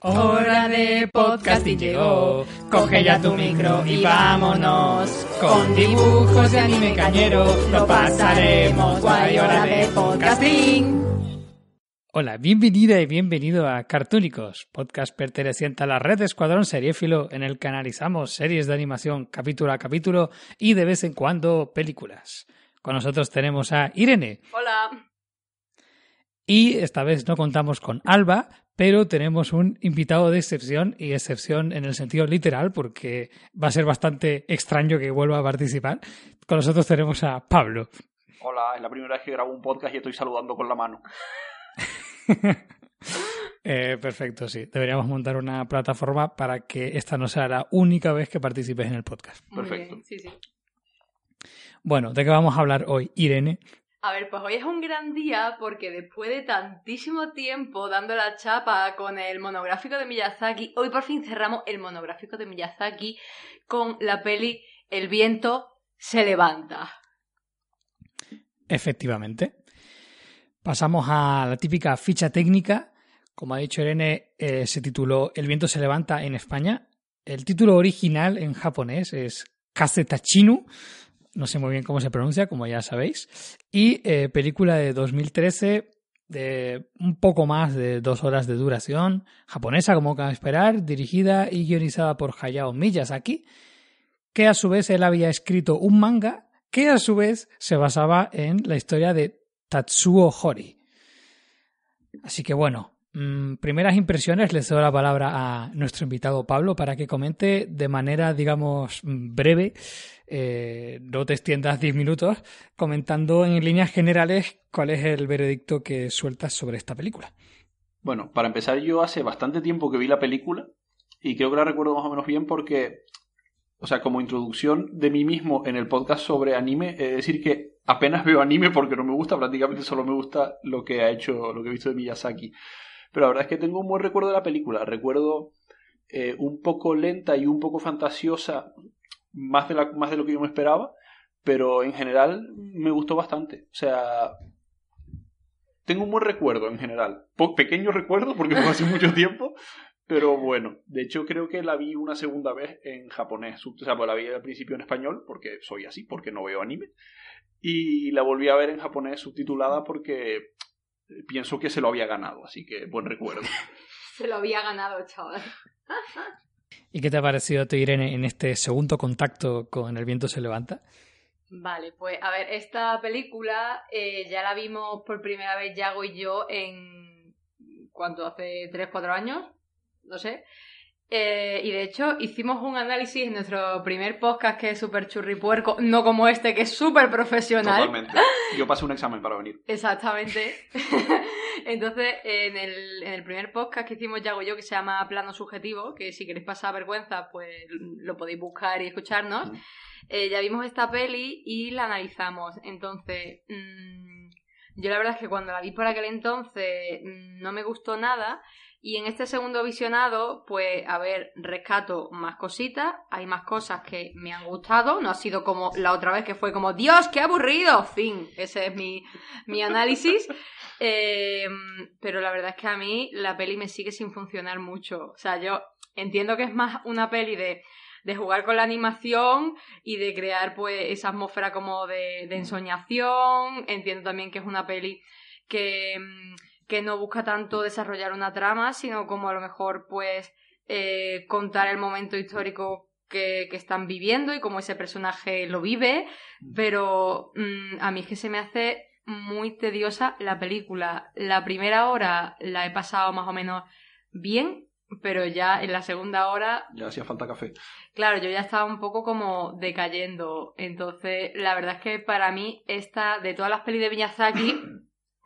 Hora de podcasting llegó, coge ya tu micro y vámonos. Con dibujos de anime cañero lo pasaremos guay, hora de podcasting. Hola, bienvenida y bienvenido a Cartúnicos, podcast perteneciente a la red de Escuadrón Seriéfilo en el que analizamos series de animación capítulo a capítulo y de vez en cuando películas. Con nosotros tenemos a Irene. Hola. Y esta vez no contamos con Alba, pero tenemos un invitado de excepción, y excepción en el sentido literal, porque va a ser bastante extraño que vuelva a participar. Con nosotros tenemos a Pablo. Hola, es la primera vez que grabo un podcast y estoy saludando con la mano. Eh, perfecto, sí. Deberíamos montar una plataforma para que esta no sea la única vez que participes en el podcast. Muy Perfecto. bien, sí, sí. Bueno, ¿de qué vamos a hablar hoy, Irene? A ver, pues hoy es un gran día porque después de tantísimo tiempo dando la chapa con el monográfico de Miyazaki, hoy por fin cerramos el monográfico de Miyazaki con la peli El viento se levanta. Efectivamente. Pasamos a la típica ficha técnica. Como ha dicho Irene, eh, se tituló El viento se levanta en España. El título original en japonés es Kazetachinu. No sé muy bien cómo se pronuncia, como ya sabéis. Y eh, película de 2013 de un poco más de dos horas de duración, japonesa como cabe esperar, dirigida y guionizada por Hayao Miyazaki, que a su vez él había escrito un manga que a su vez se basaba en la historia de Tatsuo Hori. Así que bueno, mm, primeras impresiones, le cedo la palabra a nuestro invitado Pablo para que comente de manera, digamos, mm, breve, eh, no te extiendas 10 minutos, comentando en líneas generales cuál es el veredicto que sueltas sobre esta película. Bueno, para empezar, yo hace bastante tiempo que vi la película y creo que la recuerdo más o menos bien porque, o sea, como introducción de mí mismo en el podcast sobre anime, es decir que apenas veo anime porque no me gusta, prácticamente solo me gusta lo que ha hecho, lo que he visto de Miyazaki. Pero la verdad es que tengo un buen recuerdo de la película. Recuerdo eh, un poco lenta y un poco fantasiosa, más de, la, más de lo que yo me esperaba, pero en general me gustó bastante. O sea, tengo un buen recuerdo en general. Pequeño recuerdo porque fue hace mucho tiempo, pero bueno. De hecho, creo que la vi una segunda vez en japonés. O sea, pues la vi al principio en español porque soy así, porque no veo anime. Y la volví a ver en japonés subtitulada porque pienso que se lo había ganado, así que buen recuerdo. Se lo había ganado, chaval. ¿Y qué te ha parecido a ti, Irene, en este segundo contacto con El viento se levanta? Vale, pues a ver, esta película eh, ya la vimos por primera vez Yago y yo en... ¿Cuánto? ¿Hace 3, 4 años? No sé. Eh, y de hecho hicimos un análisis en nuestro primer podcast que es súper churripuerco, no como este que es súper profesional. Totalmente. Yo pasé un examen para venir. Exactamente. Entonces, en el, en el primer podcast que hicimos Yago y yo, que se llama Plano Subjetivo, que si queréis pasar vergüenza, pues lo podéis buscar y escucharnos, Mm. eh, ya vimos esta peli y la analizamos. Entonces, mm, yo la verdad es que cuando la vi por aquel entonces mm, no me gustó nada. Y en este segundo visionado, pues, a ver, rescato más cositas, hay más cosas que me han gustado, no ha sido como la otra vez que fue como, Dios, qué aburrido, fin, ese es mi, mi análisis. Eh, pero la verdad es que a mí la peli me sigue sin funcionar mucho. O sea, yo entiendo que es más una peli de, de jugar con la animación y de crear pues esa atmósfera como de, de ensoñación. Entiendo también que es una peli que, mm, que no busca tanto desarrollar una trama, sino como a lo mejor pues eh, contar el momento histórico que, que están viviendo y cómo ese personaje lo vive. Pero mm, a mí es que se me hace muy tediosa la película. La primera hora la he pasado más o menos bien, pero ya en la segunda hora Ya hacía falta café. Claro, yo ya estaba un poco como decayendo. Entonces, la verdad es que para mí, esta, de todas las pelis de Miyazaki,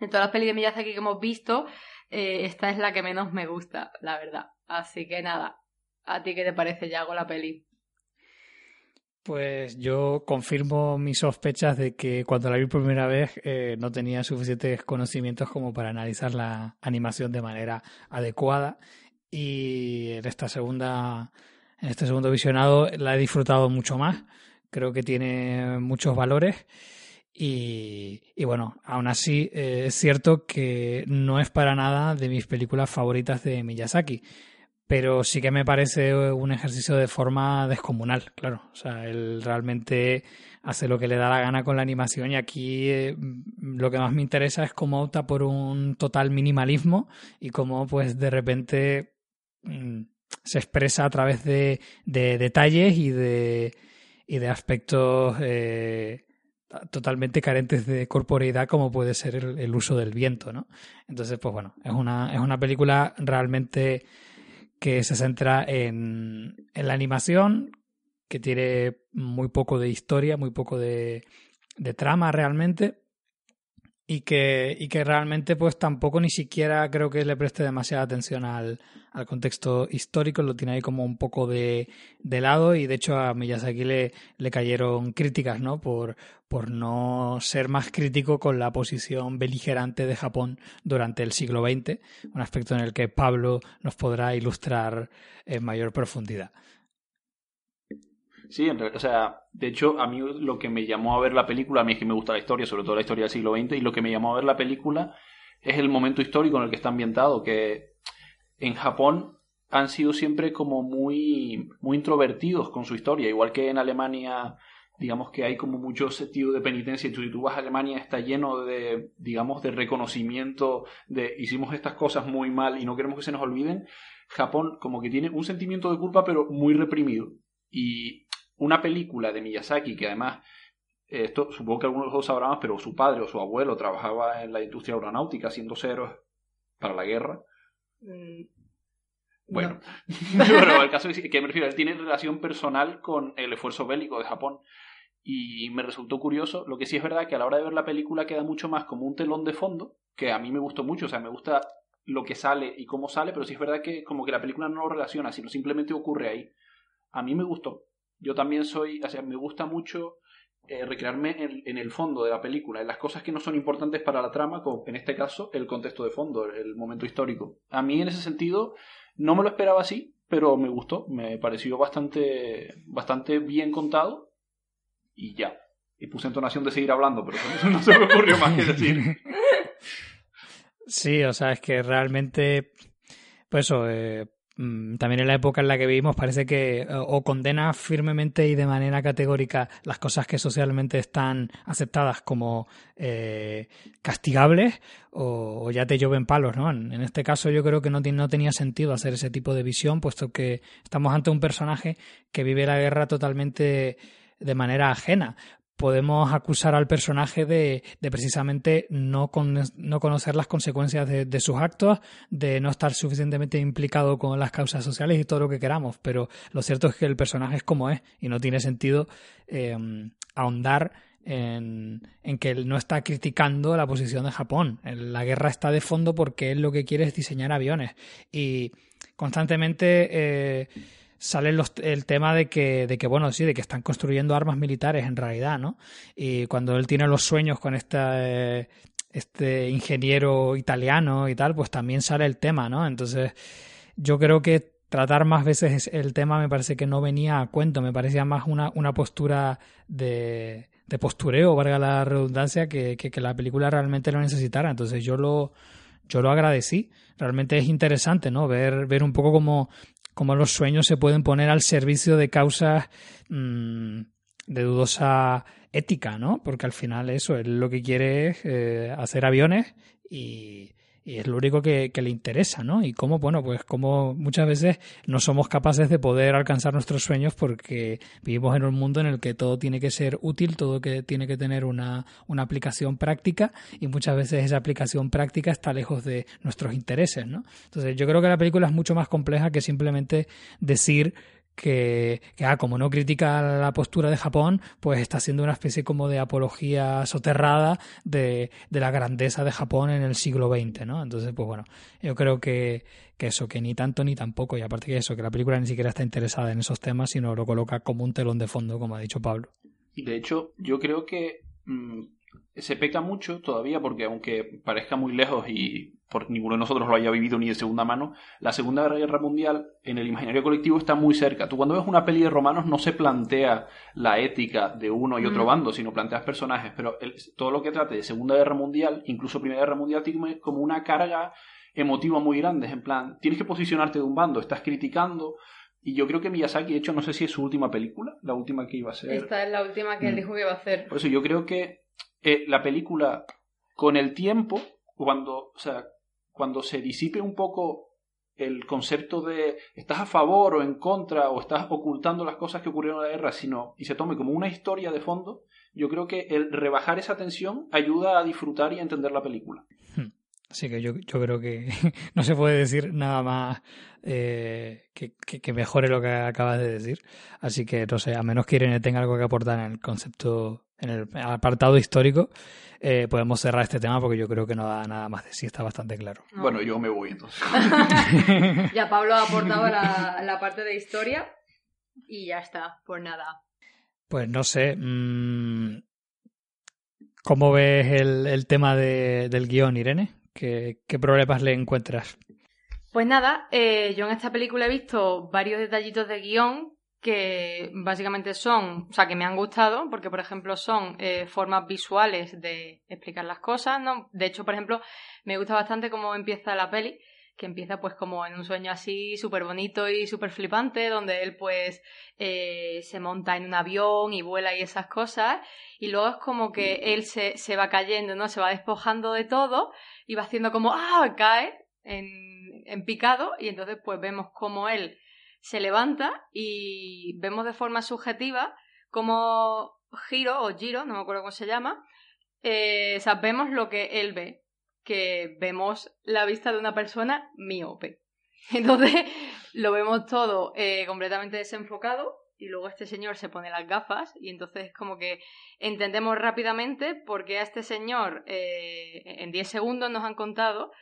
de todas las pelis de Miyazaki que hemos visto, eh, esta es la que menos me gusta, la verdad. Así que nada, ¿a ti qué te parece, Yago, la peli? Pues yo confirmo mis sospechas de que cuando la vi por primera vez eh, no tenía suficientes conocimientos como para analizar la animación de manera adecuada y en esta segunda en este segundo visionado la he disfrutado mucho más. Creo que tiene muchos valores y, y bueno, aún así eh, es cierto que no es para nada de mis películas favoritas de Miyazaki. pero sí que me parece un ejercicio de forma descomunal, claro. O sea, él realmente hace lo que le da la gana con la animación y aquí eh, lo que más me interesa es cómo opta por un total minimalismo y cómo pues de repente mm, se expresa a través de, detalles y de, y de aspectos eh, totalmente carentes de corporeidad como puede ser el, uso del viento, ¿no? Entonces, pues bueno, es una, es una película realmente que se centra en, en la animación, que tiene muy poco de historia, muy poco de, de trama realmente, y que, y que realmente pues tampoco ni siquiera creo que le preste demasiada atención al, al contexto histórico, lo tiene ahí como un poco de, de lado y de hecho a Miyazaki le, le cayeron críticas, ¿no? Por, por no ser más crítico con la posición beligerante de Japón durante el siglo XX, un aspecto en el que Pablo nos podrá ilustrar en mayor profundidad. Sí, en realidad, o sea, de hecho, a mí lo que me llamó a ver la película, a mí es que me gusta la historia, sobre todo la historia del siglo XX, y lo que me llamó a ver la película es el momento histórico en el que está ambientado, que en Japón han sido siempre como muy, muy introvertidos con su historia, igual que en Alemania, digamos que hay como mucho sentido de penitencia, y si tú vas a Alemania está lleno de, digamos, de reconocimiento, de hicimos estas cosas muy mal y no queremos que se nos olviden, Japón como que tiene un sentimiento de culpa pero muy reprimido. Y una película de Miyazaki que además, esto supongo que algunos de los sabrán más, pero su padre o su abuelo trabajaba en la industria aeronáutica haciendo ceros para la guerra. Mm, bueno, pero el caso es que me refiero, él tiene relación personal con el esfuerzo bélico de Japón. Y me resultó curioso, lo que sí es verdad que a la hora de ver la película queda mucho más como un telón de fondo, que a mí me gustó mucho, o sea, me gusta lo que sale y cómo sale, pero sí es verdad que como que la película no lo relaciona, sino simplemente ocurre ahí. A mí me gustó yo también soy, o sea, me gusta mucho eh, recrearme en, el fondo de la película, en las cosas que no son importantes para la trama, como en este caso el contexto de fondo, el momento histórico. A mí en ese sentido no me lo esperaba así, pero me gustó, me pareció bastante, bastante bien contado y ya. Y puse entonación de seguir hablando, pero eso no se me ocurrió más que decir. Sí, o sea, es que realmente, pues eso, eh, también en la época en la que vivimos parece que o condena firmemente y de manera categórica las cosas que socialmente están aceptadas como eh, castigables o, ya te lloven palos, ¿no? En, este caso yo creo que no, no tenía sentido hacer ese tipo de visión puesto que estamos ante un personaje que vive la guerra totalmente de manera ajena podemos acusar al personaje de, precisamente no, no, conocer las consecuencias de, sus actos, de no estar suficientemente implicado con las causas sociales y todo lo que queramos. Pero lo cierto es que el personaje es como es y no tiene sentido eh, ahondar en, en, que él no está criticando la posición de Japón. La guerra está de fondo porque él lo que quiere es diseñar aviones. Y constantemente. Eh, sale el tema de que, de que, bueno, sí, de que están construyendo armas militares en realidad, ¿no? Y cuando él tiene los sueños con esta, este ingeniero italiano y tal, pues también sale el tema, ¿no? Entonces, yo creo que tratar más veces el tema me parece que no venía a cuento, me parecía más una, una postura de, de postureo, valga la redundancia, que, que, que la película realmente lo necesitara. Entonces yo lo, yo lo agradecí. Realmente es interesante, ¿no? Ver, ver un poco cómo cómo los sueños se pueden poner al servicio de causas mmm, de dudosa ética, ¿no? Porque al final eso, él lo que quiere es eh, hacer aviones y, y es lo único que, le interesa, ¿no? Y cómo, bueno, pues como muchas veces no somos capaces de poder alcanzar nuestros sueños porque vivimos en un mundo en el que todo tiene que ser útil, todo que tiene que tener una, una aplicación práctica y muchas veces esa aplicación práctica está lejos de nuestros intereses, ¿no? Entonces yo creo que la película es mucho más compleja que simplemente decir que, ah, como no critica la postura de Japón, pues está haciendo una especie como de apología soterrada de, de la grandeza de Japón en el siglo XX, ¿no? Entonces, pues bueno, yo creo que, que eso, que ni tanto ni tampoco, y aparte que eso, que la película ni siquiera está interesada en esos temas, sino lo coloca como un telón de fondo, como ha dicho Pablo. De hecho, yo creo que mm, se peca mucho todavía porque aunque parezca muy lejos y por ninguno de nosotros lo haya vivido ni de segunda mano, la Segunda Guerra Mundial en el imaginario colectivo está muy cerca. Tú cuando ves una peli de romanos no se plantea la ética de uno y otro mm. bando, sino planteas personajes, pero todo lo que trate de Segunda Guerra Mundial, incluso Primera Guerra Mundial, tiene como una carga emotiva muy grandes. En plan, tienes que posicionarte de un bando, estás criticando. Y yo creo que Miyazaki, de hecho, no sé si es su última película, la última que iba a ser. Esta es la última que él Mm. dijo que iba a hacer. Por eso yo creo que eh, la película, con el tiempo, cuando, o sea, cuando se disipe un poco el concepto de estás a favor o en contra o estás ocultando las cosas que ocurrieron en la guerra, sino y se tome como una historia de fondo, yo creo que el rebajar esa tensión ayuda a disfrutar y a entender la película. Así que yo, yo creo que no se puede decir nada más eh, que, que- que mejore lo que acabas de decir. Así que, no sé, a menos que Irene tenga algo que aportar en el concepto, en el apartado histórico, eh, podemos cerrar este tema porque yo creo que no da nada más de sí, está bastante claro. No. Bueno, yo me voy entonces. Ya Pablo ha aportado la, la parte de historia y ya está, pues nada. Pues no sé. mm, ¿Cómo ves el, el tema de- del guion, Irene? ¿Qué, qué problemas le encuentras? Pues nada, eh, yo en esta película he visto varios detallitos de guion que básicamente son, o sea, que me han gustado, porque por ejemplo son eh, formas visuales de explicar las cosas, ¿no? De hecho, por ejemplo, me gusta bastante cómo empieza la peli, que empieza pues como en un sueño así súper bonito y súper flipante, donde él pues eh, se monta en un avión y vuela y esas cosas, y luego es como que él se, se va cayendo, ¿no? Se va despojando de todo y va haciendo como, ¡ah! cae en, en picado y entonces pues vemos cómo él se levanta y vemos de forma subjetiva como Giro o Giro, no me acuerdo cómo se llama, eh, sabemos lo que él ve, que vemos la vista de una persona miope. Entonces lo vemos todo eh, completamente desenfocado y luego este señor se pone las gafas y entonces es como que entendemos rápidamente por qué a este señor eh, en 10 segundos nos han contado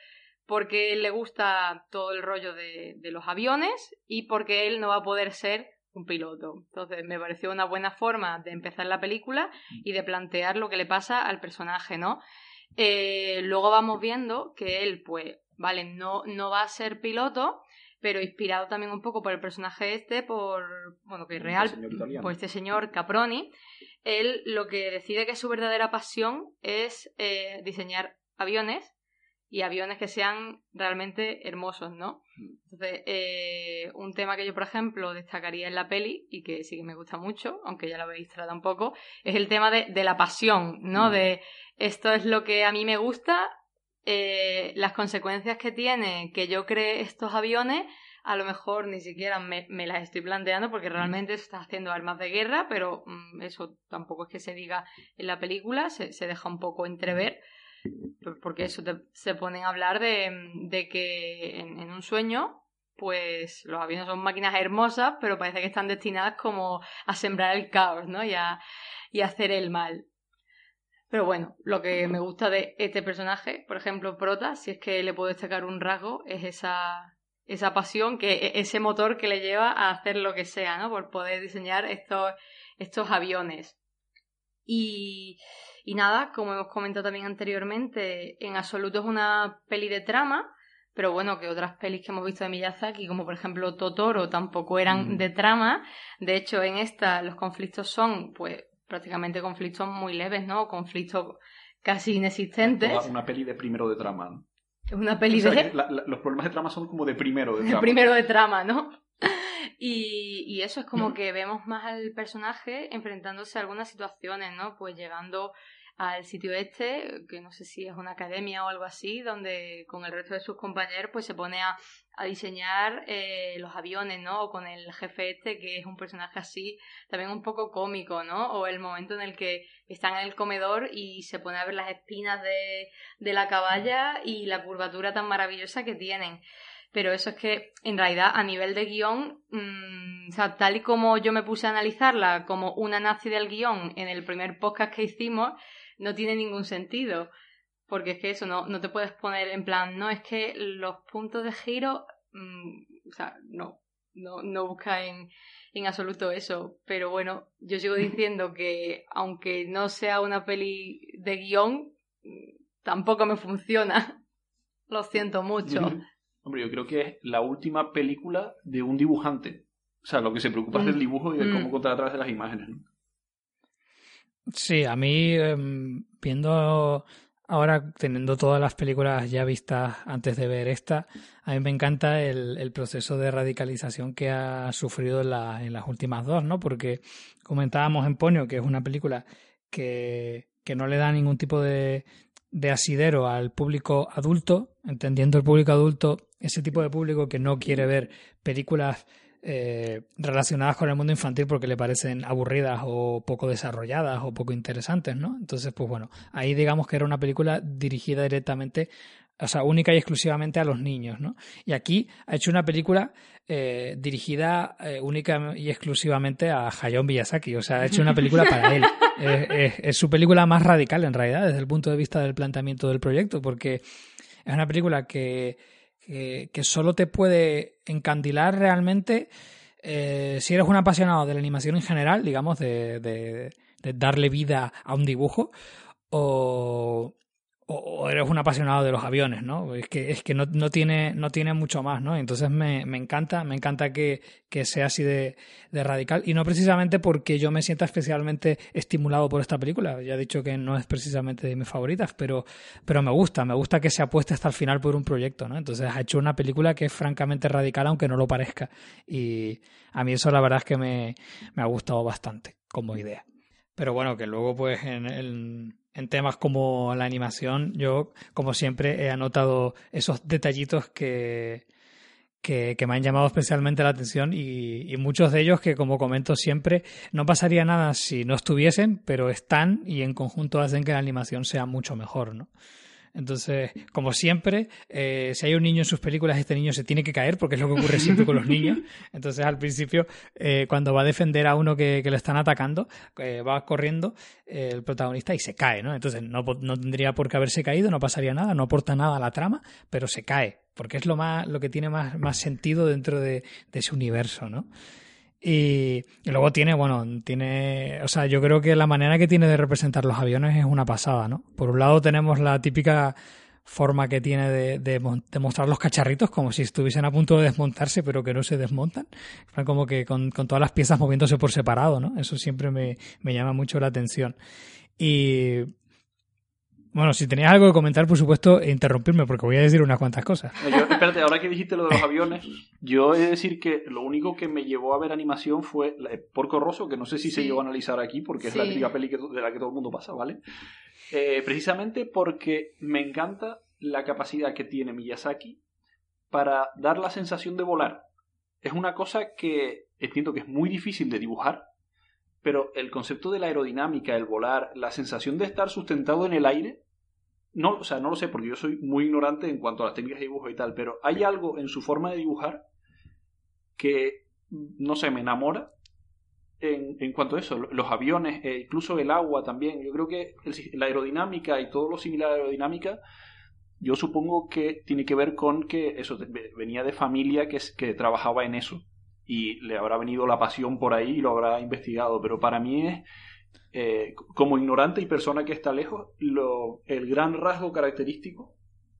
porque le gusta todo el rollo de, de los aviones y porque él no va a poder ser un piloto. Entonces me pareció una buena forma de empezar la película y de plantear lo que le pasa al personaje, ¿no? Eh, luego vamos viendo que él, pues, vale, no, no va a ser piloto, pero inspirado también un poco por el personaje este, por, bueno, que es real, Este señor italiano. por este señor Caproni, él lo que decide que su verdadera pasión es eh, diseñar aviones y aviones que sean realmente hermosos, ¿no? Entonces, eh, un tema que yo, por ejemplo, destacaría en la peli y que sí que me gusta mucho, aunque ya lo habéis tratado un poco, es el tema de, de la pasión, ¿no? Mm. De esto es lo que a mí me gusta, eh, las consecuencias que tiene que yo cree estos aviones, a lo mejor ni siquiera me, me las estoy planteando porque realmente se está haciendo armas de guerra, pero mm, eso tampoco es que se diga en la película, se, se deja un poco entrever, porque eso te- se ponen a hablar de, de que en, un sueño, pues los aviones son máquinas hermosas, pero parece que están destinadas como a sembrar el caos, ¿no? Y a, y hacer el mal. Pero bueno, lo que me gusta de este personaje, por ejemplo, Prota, si es que le puedo destacar un rasgo, es esa, esa pasión, que e- ese motor que le lleva a hacer lo que sea, ¿no? Por poder diseñar estos, estos aviones. Y, y nada, como hemos comentado también anteriormente, en absoluto es una peli de trama, pero bueno, que otras pelis que hemos visto de Miyazaki, como por ejemplo Totoro, tampoco eran Mm. de trama. De hecho, en esta los conflictos son, pues, prácticamente conflictos muy leves, ¿no? Conflictos casi inexistentes. Toda Una peli de primero de trama. ¿no? Es una peli O sea, de... que la- la- los problemas de trama son como de primero de trama. primero de trama, ¿no? Y, y eso es como que vemos más al personaje enfrentándose a algunas situaciones, ¿no? Pues llegando al sitio este, que no sé si es una academia o algo así, donde con el resto de sus compañeros pues se pone a, a diseñar eh, los aviones, ¿no? O con el jefe este, que es un personaje así, también un poco cómico, ¿no? O el momento en el que están en el comedor y se pone a ver las espinas de, de la caballa y la curvatura tan maravillosa que tienen. Pero eso es que, en realidad, a nivel de guion, mm, o sea, tal y como yo me puse a analizarla como una nazi del guion en el primer podcast que hicimos, no tiene ningún sentido. Porque es que eso, no, no te puedes poner en plan, no, es que los puntos de giro, mm, o sea, no, no, no busca en, en absoluto eso. Pero bueno, yo sigo diciendo que aunque no sea una peli de guion, mm, tampoco me funciona. Lo siento mucho. Hombre, yo creo que es la última película de un dibujante. O sea, lo que se preocupa es del Mm. dibujo y de cómo contar a través de las imágenes. ¿no? Sí, a mí, em, viendo ahora teniendo todas las películas ya vistas antes de ver esta, a mí me encanta el, proceso de radicalización que ha sufrido en, en las últimas dos, ¿no? Porque comentábamos en Ponio que es una película que, que no le da ningún tipo de, de asidero al público adulto, entendiendo el público adulto, ese tipo de público que no quiere ver películas eh, relacionadas con el mundo infantil porque le parecen aburridas o poco desarrolladas o poco interesantes, ¿no? Entonces, pues bueno, ahí digamos que era una película dirigida directamente, o sea, única y exclusivamente a los niños, ¿no? Y aquí ha hecho una película eh, dirigida eh, única y exclusivamente a Hayao Miyazaki, o sea, ha hecho una película para él. Es, es- es su película más radical en realidad desde el punto de vista del planteamiento del proyecto, porque es una película que, que, solo te puede encandilar realmente eh, si eres un apasionado de la animación en general, digamos, de- de darle vida a un dibujo, o, o- eres un apasionado de los aviones, ¿no? Es que, es que no, no tiene, no tiene mucho más, ¿no? Entonces me, me encanta, me encanta que, que sea así de, de radical, y no precisamente porque yo me sienta especialmente estimulado por esta película. Ya he dicho que no es precisamente de mis favoritas, pero, pero me gusta, me gusta que se apueste hasta el final por un proyecto, ¿no? Entonces ha hecho una película que es francamente radical, aunque no lo parezca. Y a mí eso la verdad es que me, me ha gustado bastante como idea. Pero bueno, que luego pues en, en- en temas como la animación, yo como siempre he anotado esos detallitos que, que, que me han llamado especialmente la atención y, y muchos de ellos que como comento siempre no pasaría nada si no estuviesen, pero están y en conjunto hacen que la animación sea mucho mejor, ¿no? Entonces, como siempre, eh, si hay un niño en sus películas, este niño se tiene que caer, porque es lo que ocurre siempre con los niños. Entonces, al principio, eh, cuando va a defender a uno que, que le están atacando, eh, va corriendo el protagonista y se cae, ¿no? Entonces, no, no tendría por qué haberse caído, no pasaría nada, no aporta nada a la trama, pero se cae, porque es lo, más, lo que tiene más, más sentido dentro de, de ese universo, ¿no? Y, luego tiene, bueno, tiene, o sea, yo creo que la manera que tiene de representar los aviones es una pasada, ¿no? Por un lado tenemos la típica forma que tiene de, mostrar los cacharritos como si estuviesen a punto de desmontarse pero que no se desmontan, como que con, con todas las piezas moviéndose por separado, ¿no? Eso siempre me, me llama mucho la atención. Y bueno, si tenías algo que comentar, por supuesto, interrumpirme porque voy a decir unas cuantas cosas. Yo- espérate, ahora que dijiste lo de los aviones, yo he de decir que lo único que me llevó a ver animación fue la- Porco Rosso, que no sé si se llegó a analizar aquí, porque es la típica peli que- de la que todo el mundo pasa, ¿vale? Eh, precisamente porque me encanta la capacidad que tiene Miyazaki para dar la sensación de volar. Es una cosa que entiendo que es muy difícil de dibujar, pero el concepto de la aerodinámica, el volar, la sensación de estar sustentado en el aire, no, o sea, no lo sé porque yo soy muy ignorante en cuanto a las técnicas de dibujo y tal, pero hay algo en su forma de dibujar que, no sé, me enamora en, en cuanto a eso, los aviones, e incluso el agua también. Yo creo que el la aerodinámica y todo lo similar a la aerodinámica, yo supongo que tiene que ver con que eso ve- venía de familia que, que trabajaba en eso y le habrá venido la pasión por ahí y lo habrá investigado, pero para mí es eh, como ignorante y persona que está lejos, lo, el gran rasgo característico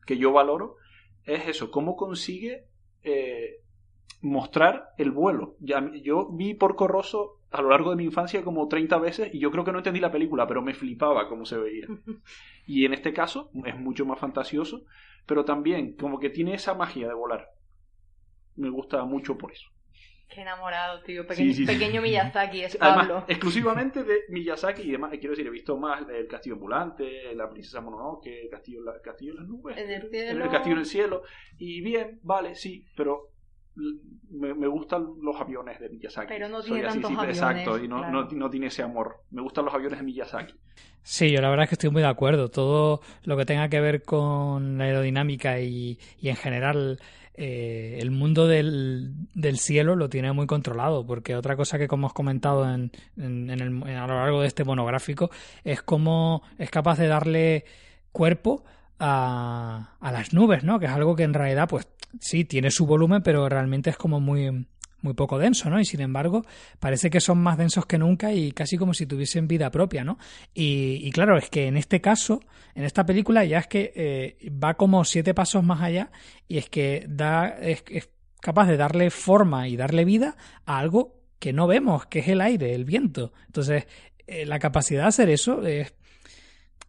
que yo valoro es eso, cómo consigue eh, mostrar el vuelo. Ya, yo vi Porco Rosso a lo largo de mi infancia como 30 veces y yo creo que no entendí la película, pero me flipaba cómo se veía. Y en este caso es mucho más fantasioso, pero también como que tiene esa magia de volar. Me gusta mucho por eso. Qué enamorado, tío. Pequeño, sí, sí. pequeño Miyazaki es Además, Pablo. exclusivamente de Miyazaki y demás. Quiero decir, he visto más El Castillo Ambulante, La Princesa Mononoke, El Castillo, en la- Castillo en las Nubes, En el cielo. Castillo en el Cielo. Y bien, vale, sí, pero me, me gustan los aviones de Miyazaki. Pero no tiene así, tantos aviones, Exacto, y no, claro. no, no tiene ese amor. Me gustan los aviones de Miyazaki. Sí, yo la verdad es que estoy muy de acuerdo. Todo lo que tenga que ver con la aerodinámica y, y en general eh, el mundo del, del cielo lo tiene muy controlado, porque otra cosa que como hemos comentado en, en- en el- a lo largo de este monográfico es cómo es capaz de darle cuerpo a, a las nubes, ¿no? Que es algo que en realidad, pues sí, tiene su volumen, pero realmente es como muy muy poco denso, ¿no? Y sin embargo, parece que son más densos que nunca y casi como si tuviesen vida propia, ¿no? Y, y claro, es que en este caso, en esta película, ya es que eh, va como siete pasos más allá y es que da, es, es capaz de darle forma y darle vida a algo que no vemos, que es el aire, el viento. Entonces, eh, la capacidad de hacer eso es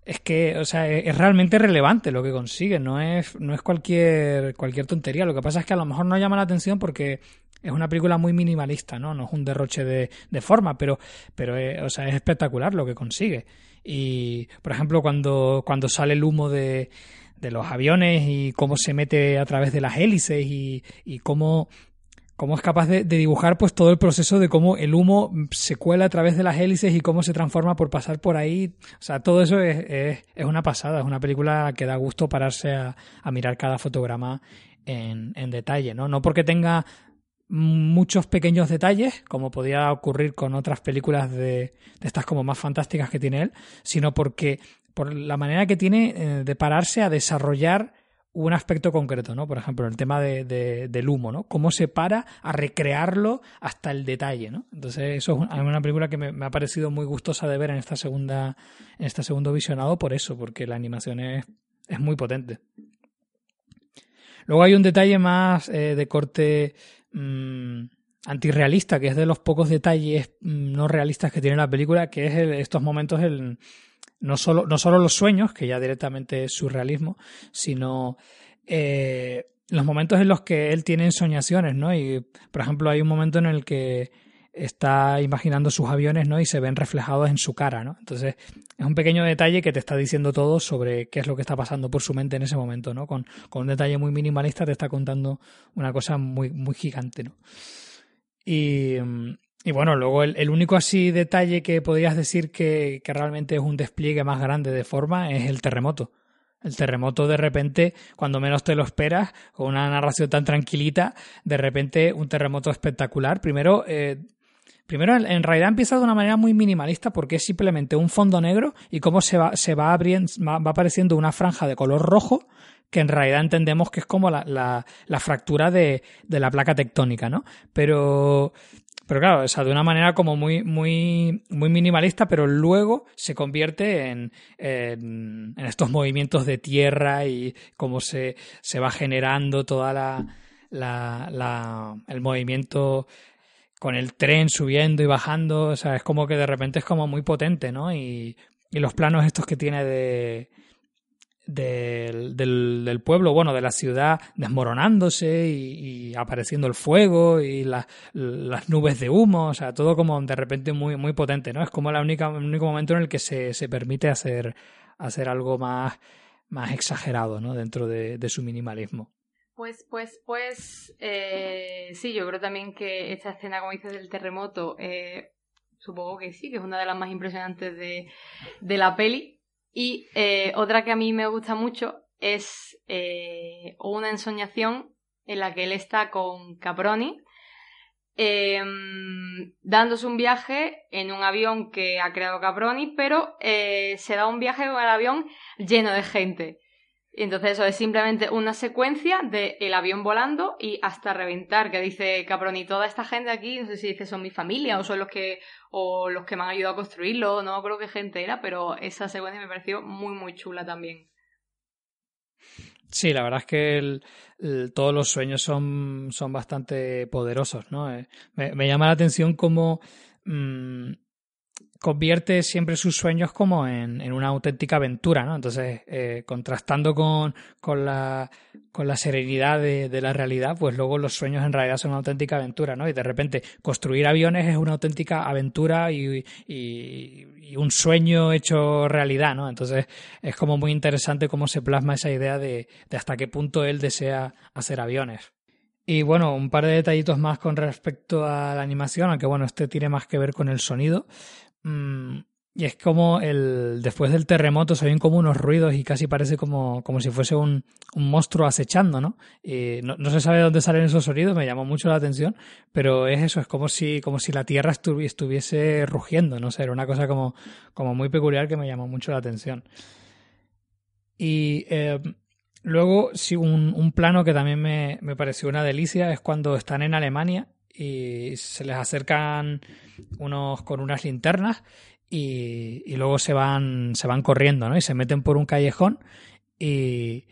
es que, o sea, es, realmente relevante lo que consigue, no es, no es cualquier, cualquier tontería. Lo que pasa es que a lo mejor no llama la atención porque es una película muy minimalista, ¿no? No es un derroche de, de forma, pero, pero o sea, es espectacular lo que consigue. Y, por ejemplo, cuando, cuando sale el humo de, de los aviones y cómo se mete a través de las hélices y, y cómo cómo es capaz de, dibujar pues todo el proceso de cómo el humo se cuela a través de las hélices y cómo se transforma por pasar por ahí. O sea, todo eso es, una pasada, es una película que da gusto pararse a, mirar cada fotograma en, en, detalle, ¿no? No porque tenga muchos pequeños detalles, como podía ocurrir con otras películas de, de estas como más fantásticas que tiene él, sino porque por la manera que tiene eh, de pararse a desarrollar un aspecto concreto, ¿no? Por ejemplo, el tema de, del humo, ¿no? Cómo se para a recrearlo hasta el detalle, ¿no? Entonces, eso es una película que me, ha parecido muy gustosa de ver en esta segunda, en este segundo visionado por eso, porque la animación es, es muy potente. Luego hay un detalle más eh, de corte mmm, antirrealista, que es de los pocos detalles mm, no realistas que tiene la película, que es estos momentos el no solo, no solo los sueños, que ya directamente es surrealismo, sino eh, los momentos en los que él tiene ensoñaciones, ¿no? Y, por ejemplo, hay un momento en el que está imaginando sus aviones, ¿no? Y se ven reflejados en su cara, ¿no? Entonces, es un pequeño detalle que te está diciendo todo sobre qué es lo que está pasando por su mente en ese momento, ¿no? Con, con un detalle muy minimalista te está contando una cosa muy, muy gigante, ¿no? Y, y bueno, luego el, único así detalle que podrías decir que, que, realmente es un despliegue más grande de forma es el terremoto. El terremoto de repente, cuando menos te lo esperas, con una narración tan tranquilita, de repente un terremoto espectacular. Primero, eh, primero en realidad empieza de una manera muy minimalista porque es simplemente un fondo negro y cómo se va, se va abriendo, va apareciendo una franja de color rojo que en realidad entendemos que es como la, la, la fractura de, de, la placa tectónica, ¿no? Pero pero claro, o sea, de una manera como muy, muy, muy minimalista, pero luego se convierte en, en, estos movimientos de tierra y cómo se, se va generando toda la, la, la, el movimiento con el tren subiendo y bajando. O sea, es como que de repente es como muy potente, ¿no? Y, y los planos estos que tiene de, del, pueblo, bueno, de la ciudad desmoronándose y, apareciendo el fuego y las nubes de humo, o sea, todo como de repente muy, muy potente, ¿no? Es como el único momento en el que se, se permite hacer, hacer algo más, más exagerado, ¿no? Dentro de, de su minimalismo. Pues, pues, pues, eh, sí, yo creo también que esta escena, como dices, del terremoto, eh, supongo que sí, que es una de las más impresionantes de, de la peli. Y eh, otra que a mí me gusta mucho es eh, una ensoñación en la que él está con Caproni em, dándose un viaje en un avión que ha creado Caproni, pero eh, se da un viaje con el avión lleno de gente. Y entonces eso es simplemente una secuencia del el avión volando y hasta reventar, que dice Caproni, toda esta gente aquí, no sé si dice son mi familia o son los que, o los que me han ayudado a construirlo, no creo qué gente era, pero esa secuencia me pareció muy muy chula también. Sí, la verdad es que todos los sueños son, son bastante poderosos, ¿no? Eh, me, llama la atención cómo mm, convierte siempre sus sueños como en, en una auténtica aventura, ¿no? Entonces, eh, contrastando con, con, la, con la serenidad de, de, la realidad, pues luego los sueños en realidad son una auténtica aventura, ¿no? Y de repente construir aviones es una auténtica aventura y, y, y un sueño hecho realidad, ¿no? Entonces, es como muy interesante cómo se plasma esa idea de, de hasta qué punto él desea hacer aviones. Y bueno, un par de detallitos más con respecto a la animación, aunque bueno, este tiene más que ver con el sonido. Mm, y es como el después del terremoto se oyen como unos ruidos y casi parece como, como si fuese un, un monstruo acechando, ¿no? Y no, no, se sabe de dónde salen esos sonidos, me llamó mucho la atención, pero es eso, es como si, como si la tierra estuviese rugiendo, no sé, era una cosa como, como muy peculiar que me llamó mucho la atención. Y eh, luego, sí, un, un, plano que también me, me pareció una delicia es cuando están en Alemania y se les acercan unos con unas linternas y, y, luego se van, se van corriendo, ¿no? Y se meten por un callejón y,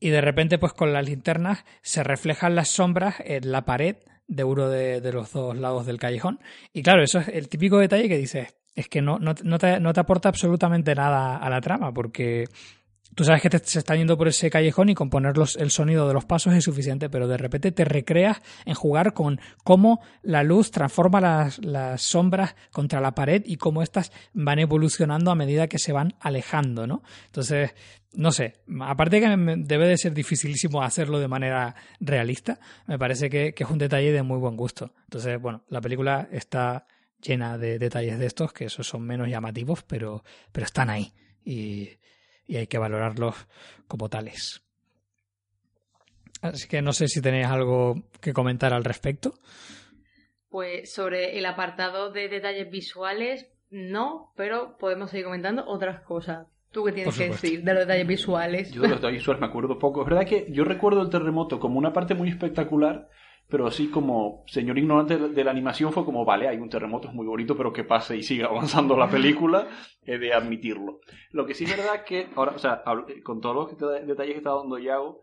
y de repente, pues con las linternas se reflejan las sombras en la pared de uno de, de, los dos lados del callejón. Y claro, eso es el típico detalle que dices, es que no, no, no, te, no te aporta absolutamente nada a la trama, porque Tú sabes que te, se están yendo por ese callejón y con poner el sonido de los pasos es suficiente, pero de repente te recreas en jugar con cómo la luz transforma las, las sombras contra la pared y cómo éstas van evolucionando a medida que se van alejando, ¿no? Entonces, no sé, aparte que debe de ser dificilísimo hacerlo de manera realista, me parece que, que es un detalle de muy buen gusto. Entonces, bueno, la película está llena de detalles de estos, que esos son menos llamativos, pero, pero están ahí. Y, y hay que valorarlos como tales. Así que no sé si tenéis algo que comentar al respecto. Pues sobre el apartado de detalles visuales, no, pero podemos seguir comentando otras cosas. ¿Tú qué tienes que decir de los detalles visuales? Yo de los detalles visuales me acuerdo poco. Es verdad que yo recuerdo el terremoto como una parte muy espectacular, pero así como señor ignorante de la animación fue como, vale, hay un terremoto, es muy bonito, pero que pase y siga avanzando la película, he de admitirlo. Lo que sí es verdad que, ahora, o sea, con todos los detalles que está dando Yago,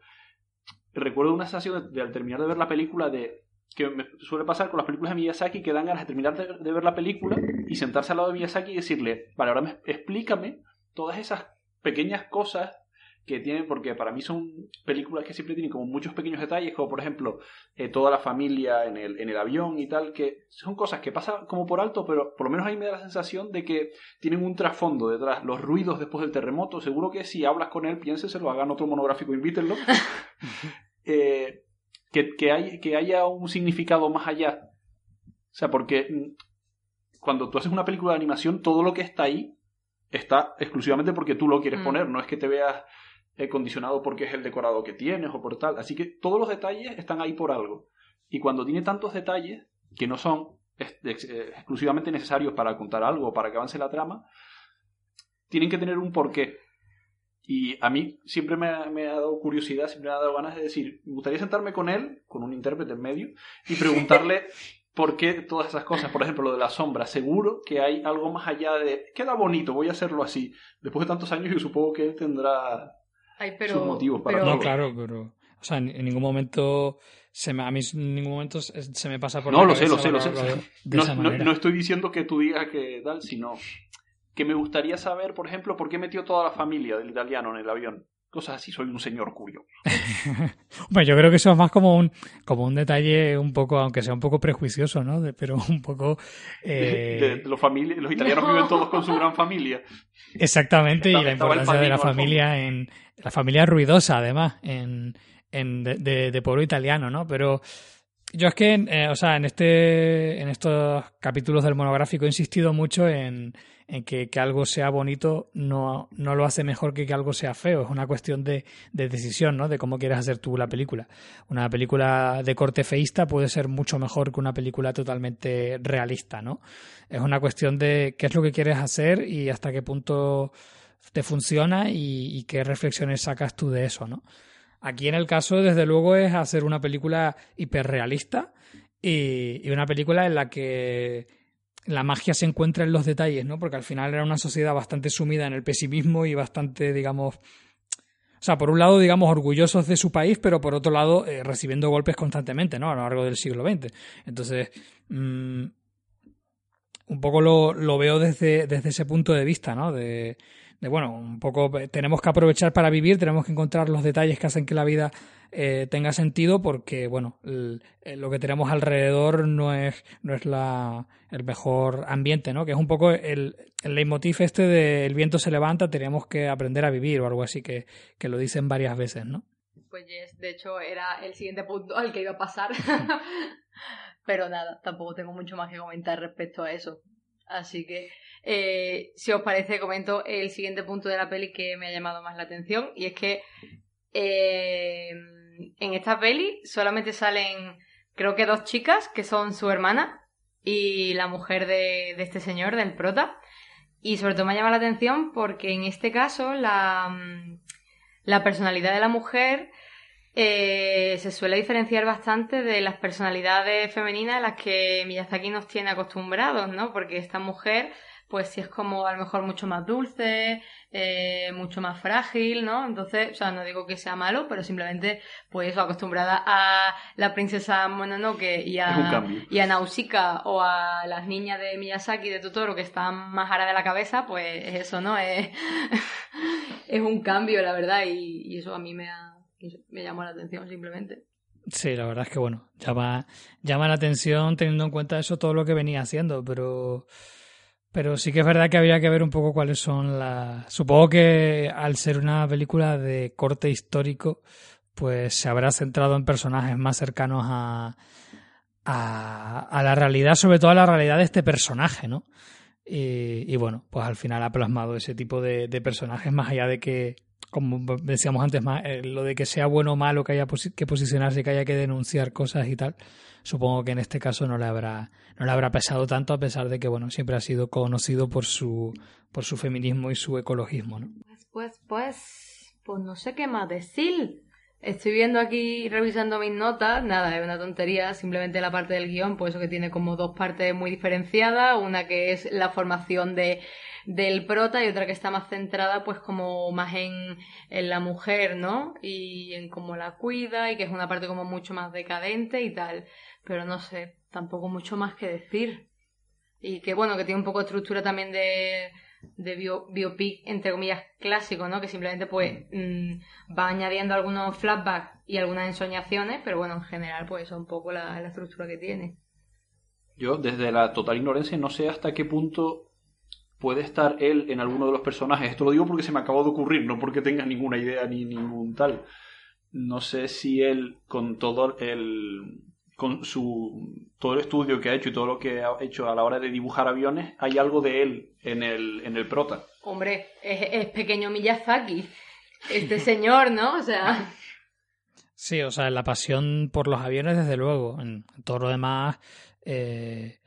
recuerdo una sensación de, al terminar de ver la película de que me suele pasar con las películas de Miyazaki que dan ganas de terminar de, ver la película y sentarse al lado de Miyazaki y decirle, vale, ahora explícame todas esas pequeñas cosas que tienen, porque para mí son películas que siempre tienen como muchos pequeños detalles, como por ejemplo eh, toda la familia en el, en el avión y tal, que son cosas que pasan como por alto, pero por lo menos ahí me da la sensación de que tienen un trasfondo detrás. Los ruidos después del terremoto, seguro que si hablas con él, piénseselo, hagan otro monográfico, invítenlo. eh, que, que, hay, que haya un significado más allá. O sea, porque mm, cuando tú haces una película de animación, todo lo que está ahí está exclusivamente porque tú lo quieres mm. poner, no es que te veas condicionado porque es el decorado que tienes o por tal. Así que todos los detalles están ahí por algo. Y cuando tiene tantos detalles que no son eh, exclusivamente necesarios para contar algo o para que avance la trama, tienen que tener un porqué. Y a mí siempre me ha, me ha, dado curiosidad, siempre me ha dado ganas de decir, me gustaría sentarme con él, con un intérprete en medio, y preguntarle por qué todas esas cosas. Por ejemplo, lo de la sombra. Seguro que hay algo más allá de, queda bonito, voy a hacerlo así. Después de tantos años yo supongo que él tendrá pero, motivos para No, claro, pero. O sea, en, ningún momento. Se me, a mí en ningún momento se me pasa por no, lo sé, lo sé, lo sé. No, no, estoy diciendo que tú digas que tal, sino que me gustaría saber, por ejemplo, por qué metió toda la familia del italiano en el avión. Cosas así, soy un señor curioso. bueno, yo creo que eso es más como un, como un detalle un poco, aunque sea un poco prejuicioso, ¿no? pero un poco... Eh... los, los italianos viven todos con su gran familia. Exactamente, y la importancia de la familia en, la familia ruidosa, además, en, en de, de, pueblo italiano, ¿no? Pero yo es que, eh, o sea, en este, en estos capítulos del monográfico he insistido mucho en, en que, que, algo sea bonito no, no lo hace mejor que que algo sea feo. Es una cuestión de, de, decisión, ¿no? De cómo quieres hacer tú la película. Una película de corte feísta puede ser mucho mejor que una película totalmente realista, ¿no? Es una cuestión de qué es lo que quieres hacer y hasta qué punto te funciona y, qué reflexiones sacas tú de eso, ¿no? Aquí en el caso, desde luego, es hacer una película hiperrealista y, una película en la que la magia se encuentra en los detalles, ¿no? Porque al final era una sociedad bastante sumida en el pesimismo y bastante, digamos, o sea, por un lado, digamos, orgullosos de su país, pero por otro lado, eh, recibiendo golpes constantemente, ¿no? A lo largo del siglo XX. Entonces, mmm, un poco lo, lo veo desde, desde, ese punto de vista, ¿no? De, de, bueno, un poco tenemos que aprovechar para vivir, tenemos que encontrar los detalles que hacen que la vida eh, tenga sentido porque, bueno, eh, lo que tenemos alrededor no es, no es la, el mejor ambiente, ¿no? Que es un poco el, el leitmotiv este de el viento se levanta, tenemos que aprender a vivir o algo así que, que lo dicen varias veces, ¿no? Pues yes, de hecho era el siguiente punto al que iba a pasar. Pero nada, tampoco tengo mucho más que comentar respecto a eso. Así que eh, si os parece, comento el siguiente punto de la peli que me ha llamado más la atención. Y es que eh, en esta peli solamente salen, creo que dos chicas, que son su hermana y la mujer de, de este señor, del prota. Y sobre todo me ha llamado la atención porque en este caso la, la personalidad de la mujer eh, se suele diferenciar bastante de las personalidades femeninas a las que Miyazaki nos tiene acostumbrados, ¿no? Porque esta mujer pues sí es como a lo mejor mucho más dulce, eh, mucho más frágil, ¿no? Entonces, o sea, no digo que sea malo, pero simplemente, pues acostumbrada a la princesa Mononoke y a, y a Nausicaa o a las niñas de Miyazaki de Totoro que están más ara de la cabeza, pues eso, ¿no? Es, es un cambio, la verdad, y, y eso a mí me, ha, me llamó la atención simplemente. Sí, la verdad es que bueno, llama, llama la atención teniendo en cuenta eso todo lo que venía haciendo, pero pero sí que es verdad que habría que ver un poco cuáles son las... Supongo que al ser una película de corte histórico, pues se habrá centrado en personajes más cercanos a, a, la realidad, sobre todo a la realidad de este personaje, ¿no? Y, bueno, pues al final ha plasmado ese tipo de, de personajes más allá de que como decíamos antes, más, eh, lo de que sea bueno o malo, que haya que posicionarse, que haya que denunciar cosas y tal, supongo que en este caso no le habrá, no le habrá pesado tanto, a pesar de que, bueno, siempre ha sido conocido por su, por su feminismo y su ecologismo, ¿no? Pues, pues, pues, pues no sé qué más decir. Estoy viendo aquí, revisando mis notas, nada, es una tontería, simplemente la parte del guion, pues eso que tiene como dos partes muy diferenciadas, una que es la formación de del prota y otra que está más centrada pues como más en, en la mujer, ¿no? Y en cómo la cuida y que es una parte como mucho más decadente y tal. Pero no sé, tampoco mucho más que decir. Y que bueno, que tiene un poco de estructura también de, de biopic, entre comillas, clásico, ¿no? Que simplemente pues mm, va añadiendo algunos flashbacks y algunas ensoñaciones, pero bueno, en general pues eso es un poco la, la estructura que tiene. Yo, desde la total ignorancia, no sé hasta qué punto puede estar él en alguno de los personajes. Esto lo digo porque se me acabó de ocurrir, no porque tenga ninguna idea ni ningún tal. No sé si él, con todo el. Con su. todo el estudio que ha hecho y todo lo que ha hecho a la hora de dibujar aviones, hay algo de él en el, en el prota. Hombre, es, pequeño Miyazaki. Este señor, ¿no? O sea. Sí, o sea, la pasión por los aviones, desde luego. En todo lo demás. Eh,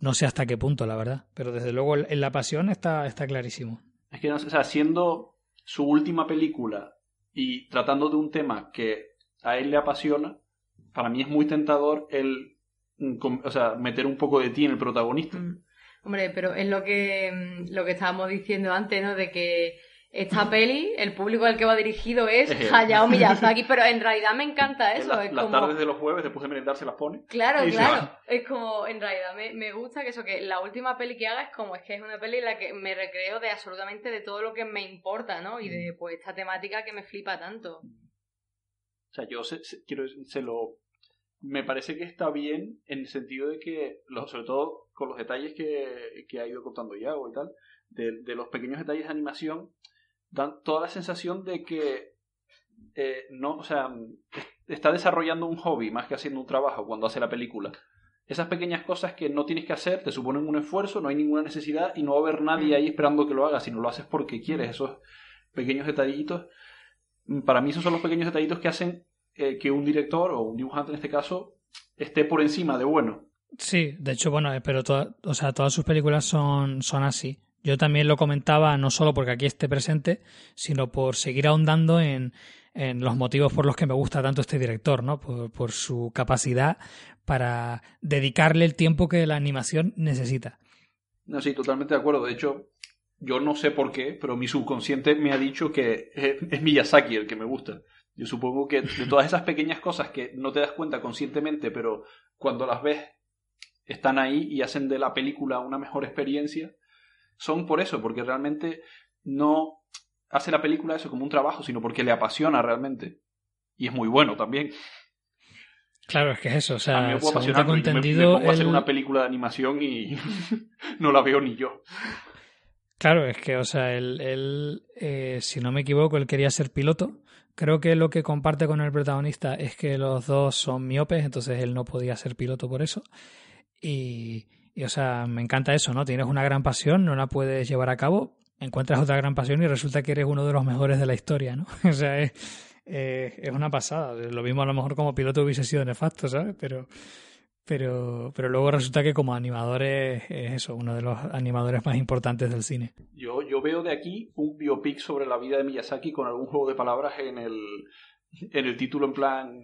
no sé hasta qué punto, la verdad. Pero desde luego en la pasión está, está clarísimo. Es que, o sea, siendo su última película y tratando de un tema que a él le apasiona, para mí es muy tentador el o sea, meter un poco de ti en el protagonista. Mm. Hombre, pero es lo que, mm, lo que estábamos diciendo antes, ¿no? De que esta peli, el público al que va dirigido es Hayao Miyazaki, pero en realidad me encanta eso. es las tardes de los jueves, después de merendar, se las pone. Claro, claro. Es como, en realidad me, me, gusta que eso, que la última peli que haga es como, es que es una peli en la que me recreo de absolutamente de todo lo que me importa, ¿no? Y de, mm. pues, esta temática que me flipa tanto. O sea, yo quiero, se lo... Me parece que está bien en el sentido de que, sobre todo con los detalles que, que ha ido contando Yago y tal, de, de los pequeños detalles de animación, dan toda la sensación de que eh, no, o sea, está desarrollando un hobby más que haciendo un trabajo cuando hace la película. Esas pequeñas cosas que no tienes que hacer te suponen un esfuerzo, no hay ninguna necesidad y no va a haber nadie ahí esperando que lo hagas, sino lo haces porque quieres. Esos pequeños detallitos, para mí esos son los pequeños detallitos que hacen eh, que un director o un dibujante en este caso esté por encima de bueno. Sí, de hecho, bueno, eh, pero o sea, todas sus películas son, son así. Yo también lo comentaba no solo porque aquí esté presente, sino por seguir ahondando en, en los motivos por los que me gusta tanto este director, ¿no? Por, su capacidad para dedicarle el tiempo que la animación necesita. No, sí, totalmente de acuerdo. De hecho, yo no sé por qué, pero mi subconsciente me ha dicho que es Miyazaki el que me gusta. Yo supongo que de todas esas pequeñas cosas que no te das cuenta conscientemente, pero cuando las ves están ahí y hacen de la película una mejor experiencia, son por eso, porque realmente no hace la película eso como un trabajo, sino porque le apasiona realmente. Y es muy bueno también. Claro, es que es eso. O sea, a mí me puedo apasionar, me, me, hacer una película de animación y no la veo ni yo. Claro, es que, o sea, él, él eh, si no me equivoco, él quería ser piloto. Creo que lo que comparte con el protagonista es que los dos son miopes, entonces él no podía ser piloto por eso. Y, o sea, me encanta eso, ¿no? Tienes una gran pasión, no la puedes llevar a cabo, encuentras otra gran pasión y resulta que eres uno de los mejores de la historia, ¿no? o sea, es, es una pasada. Lo mismo a lo mejor como piloto hubiese sido nefasto, ¿sabes? Pero, pero, pero luego resulta que como animador es, eso, uno de los animadores más importantes del cine. Yo, yo veo de aquí un biopic sobre la vida de Miyazaki con algún juego de palabras en el, en el título en plan...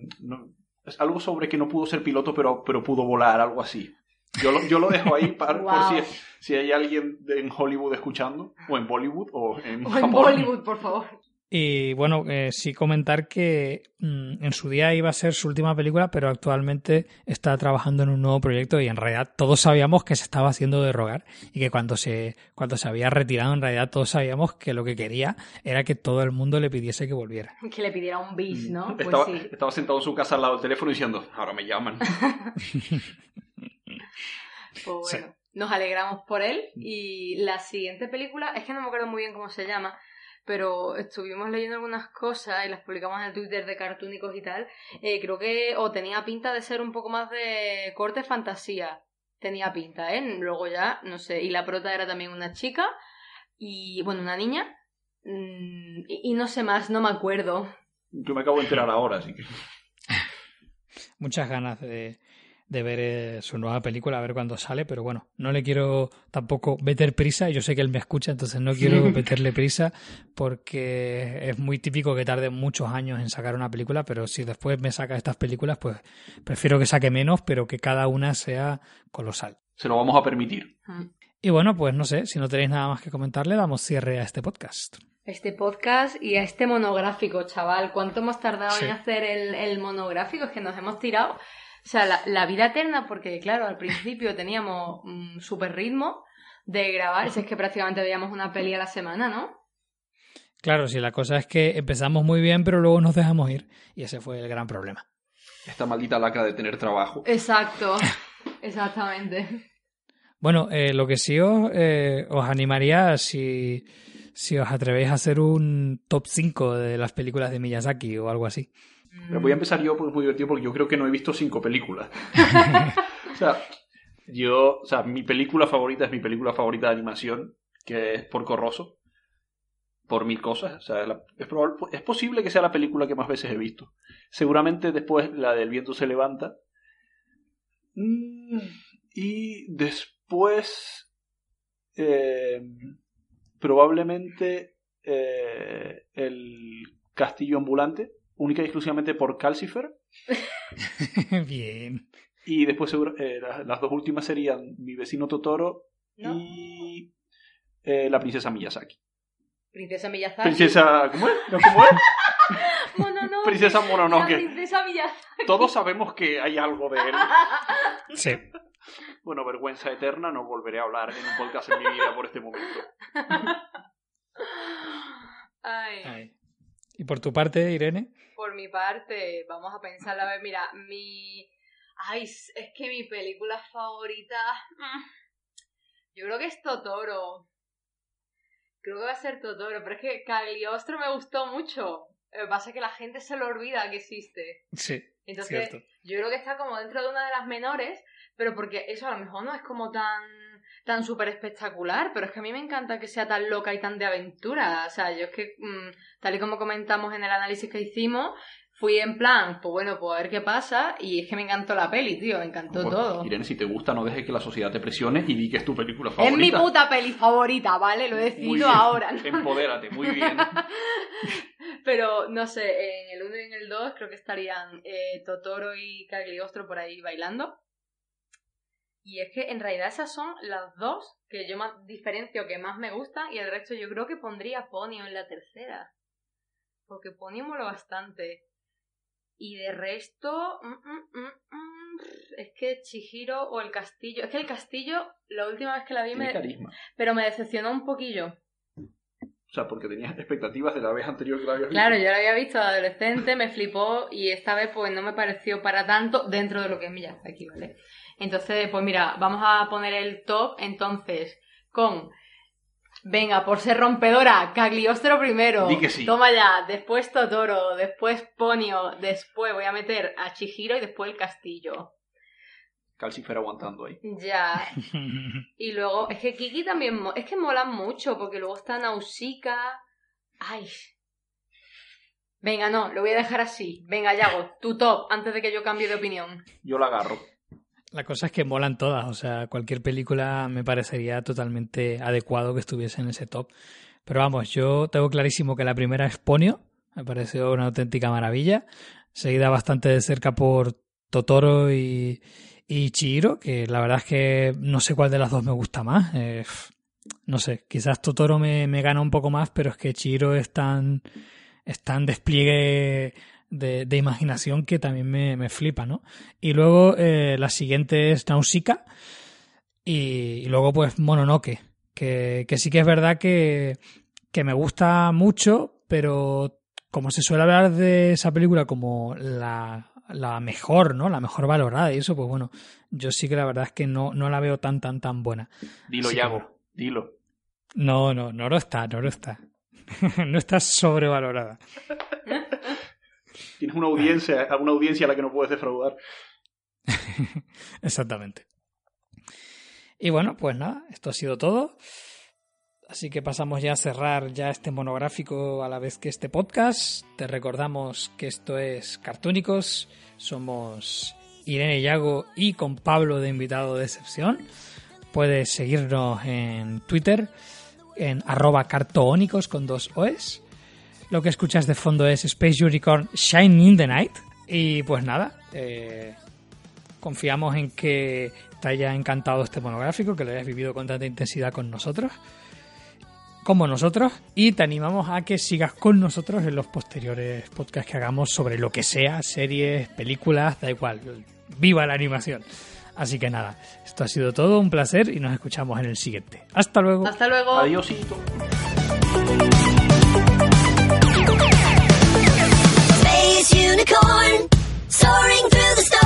es algo sobre que no pudo ser piloto pero, pero pudo volar, algo así. Yo lo, yo lo dejo ahí para, Wow. por si, si hay alguien en Hollywood escuchando, o en Bollywood, o en, O en Japón. Bollywood, por favor. Y bueno, eh, sí comentar que mm, en su día iba a ser su última película, pero actualmente está trabajando en un nuevo proyecto y en realidad todos sabíamos que se estaba haciendo de rogar y que cuando se, cuando se había retirado en realidad todos sabíamos que lo que quería era que todo el mundo le pidiese que volviera. Que le pidiera un bis, ¿no? Pues estaba, sí. estaba sentado en su casa al lado del teléfono diciendo, ahora me llaman. Pues Sí. bueno, nos alegramos por él. Y la siguiente película, es que no me acuerdo muy bien cómo se llama, pero estuvimos leyendo algunas cosas y las publicamos en el Twitter de cartúnicos y tal. Eh, creo que o tenía pinta de ser un poco más de corte fantasía. Tenía pinta, ¿eh? Luego ya, no sé. Y la prota era también una chica y, bueno, una niña. Mm, y, y no sé más, no me acuerdo. Yo me acabo de enterar ahora, así que... Muchas ganas de, de ver eh, su nueva película, a ver cuándo sale, pero bueno, no le quiero tampoco meter prisa, yo sé que él me escucha, entonces no quiero meterle prisa porque es muy típico que tarde muchos años en sacar una película, pero si después me saca estas películas, pues prefiero que saque menos, pero que cada una sea colosal. Se lo vamos a permitir. Mm. Y bueno, pues no sé, si no tenéis nada más que comentarle, damos cierre a este podcast. Este podcast y a este monográfico, chaval. ¿Cuánto hemos tardado Sí. en hacer el, el monográfico? Es que nos hemos tirado. O sea, la, la vida eterna, porque claro, al principio teníamos un super ritmo de grabar. Si es que prácticamente veíamos una peli a la semana, ¿no? Claro, si la cosa es que empezamos muy bien, pero luego nos dejamos ir, y ese fue el gran problema. Esta maldita lacra de tener trabajo. Exacto. Exactamente. Bueno, eh, lo que sí os, eh, os animaría si, si os atrevéis a hacer un top 5 de las películas de Miyazaki o algo así. Pero voy a empezar yo porque es muy divertido porque yo creo que no he visto cinco películas. o sea, yo, o sea, mi película favorita es mi película favorita de animación, que es Porco Rosso. Por mil cosas. O sea, la- es, probable- es posible que sea la película que más veces he visto. Seguramente después la del viento se levanta. Mm, Y después, eh, probablemente eh, el castillo ambulante, única y exclusivamente por Calcifer. Bien. Y después eh, las, las dos últimas serían Mi vecino Totoro No. y eh, La princesa Miyazaki. Princesa Miyazaki. Princesa... ¿Cómo es? ¿No, ¿Cómo es? Mononoke. Princesa La Mononoke. princesa Miyazaki. Todos sabemos que hay algo de él. Sí. Bueno, vergüenza eterna, no volveré a hablar en un podcast en mi vida por este momento. Ay. Ay. Y por tu parte, Irene. Por mi parte, vamos a pensar, a ver, mira, mi... Ay, es que mi película favorita... mm, Yo creo que es Totoro. Creo que va a ser Totoro, pero es que Cagliostro me gustó mucho. Lo que pasa es que la gente se lo olvida que existe. Sí, Entonces, cierto. yo creo que está como dentro de una de las menores, pero porque eso a lo mejor no es como tan tan súper espectacular, pero es que a mí me encanta que sea tan loca y tan de aventura. O sea, yo es que, mm, tal y como comentamos en el análisis que hicimos, fui en plan, pues bueno, pues a ver qué pasa, y es que me encantó la peli, tío, me encantó Bueno, todo. Irene, si te gusta, no dejes que la sociedad te presione y di que es tu película Es favorita. mi puta peli favorita, ¿vale? Lo he decidido ahora. ¿no? Empodérate, muy bien. Pero no sé, en el 1 y en el 2 creo que estarían eh, Totoro y Cagliostro por ahí bailando. Y es que en realidad esas son las dos que yo más diferencio, que más me gustan, y el resto yo creo que pondría Ponyo en la tercera. Porque Ponyo mola bastante. Y de resto, mm, mm, mm, es que Chihiro o el castillo. Es que el castillo, la última vez que la vi, Tiene me, carisma. pero me decepcionó un poquillo. O sea, porque tenías expectativas de la vez anterior que la habías visto. Claro, yo la había visto de adolescente, me flipó y esta vez pues no me pareció para tanto dentro de lo que es Miyazaki, ¿vale? Entonces, pues mira, vamos a poner el top entonces con... Venga, por ser rompedora, Cagliostro primero. Di que sí. Toma ya, después Totoro, después Ponio, después voy a meter a Chihiro y después el castillo. Calcifer aguantando ahí. Ya. Y luego, es que Kiki también, es que molan mucho, porque luego está Nausicaa. Ay. Venga, no, lo voy a dejar así. Venga, Yago, tu top, antes de que yo cambie de opinión. Yo la agarro. La cosa es que molan todas, o sea, cualquier película me parecería totalmente adecuado que estuviese en ese top. Pero vamos, yo tengo clarísimo que la primera es Ponio, me pareció una auténtica maravilla, seguida bastante de cerca por Totoro y, y Chihiro, que la verdad es que no sé cuál de las dos me gusta más. Eh, no sé, quizás Totoro me, me, gana un poco más, pero es que Chihiro es tan, es tan despliegue de, de imaginación que también me, me, flipa, ¿no? Y luego eh, la siguiente es Nausicaa y, y, luego pues Mononoke, que, que sí que es verdad que, que me gusta mucho, pero como se suele hablar de esa película como la, la mejor, ¿no? La mejor valorada y eso, pues bueno, yo sí que la verdad es que no, no la veo tan, tan, tan buena. Dilo, Yago, que... dilo. No, no, no lo está, no lo está. no está sobrevalorada. Tienes una audiencia, una audiencia a la que no puedes defraudar. Exactamente. Y bueno, pues nada, esto ha sido todo. Así que pasamos ya a cerrar ya este monográfico a la vez que este podcast. Te recordamos que esto es Cartúnicos. Somos Irene Yago y con Pablo de invitado de excepción. Puedes seguirnos en Twitter en arroba cartoónicos con dos O's. Lo que escuchas de fondo es Space Unicorn Shine in the Night. Y pues nada, eh, confiamos en que te haya encantado este monográfico, que lo hayas vivido con tanta intensidad con nosotros como nosotros y te animamos a que sigas con nosotros en los posteriores podcasts que hagamos sobre lo que sea, series, películas, da igual, viva la animación. Así que nada, esto ha sido todo, un placer y nos escuchamos en el siguiente. Hasta luego. Hasta luego. Adiósito. Soaring through the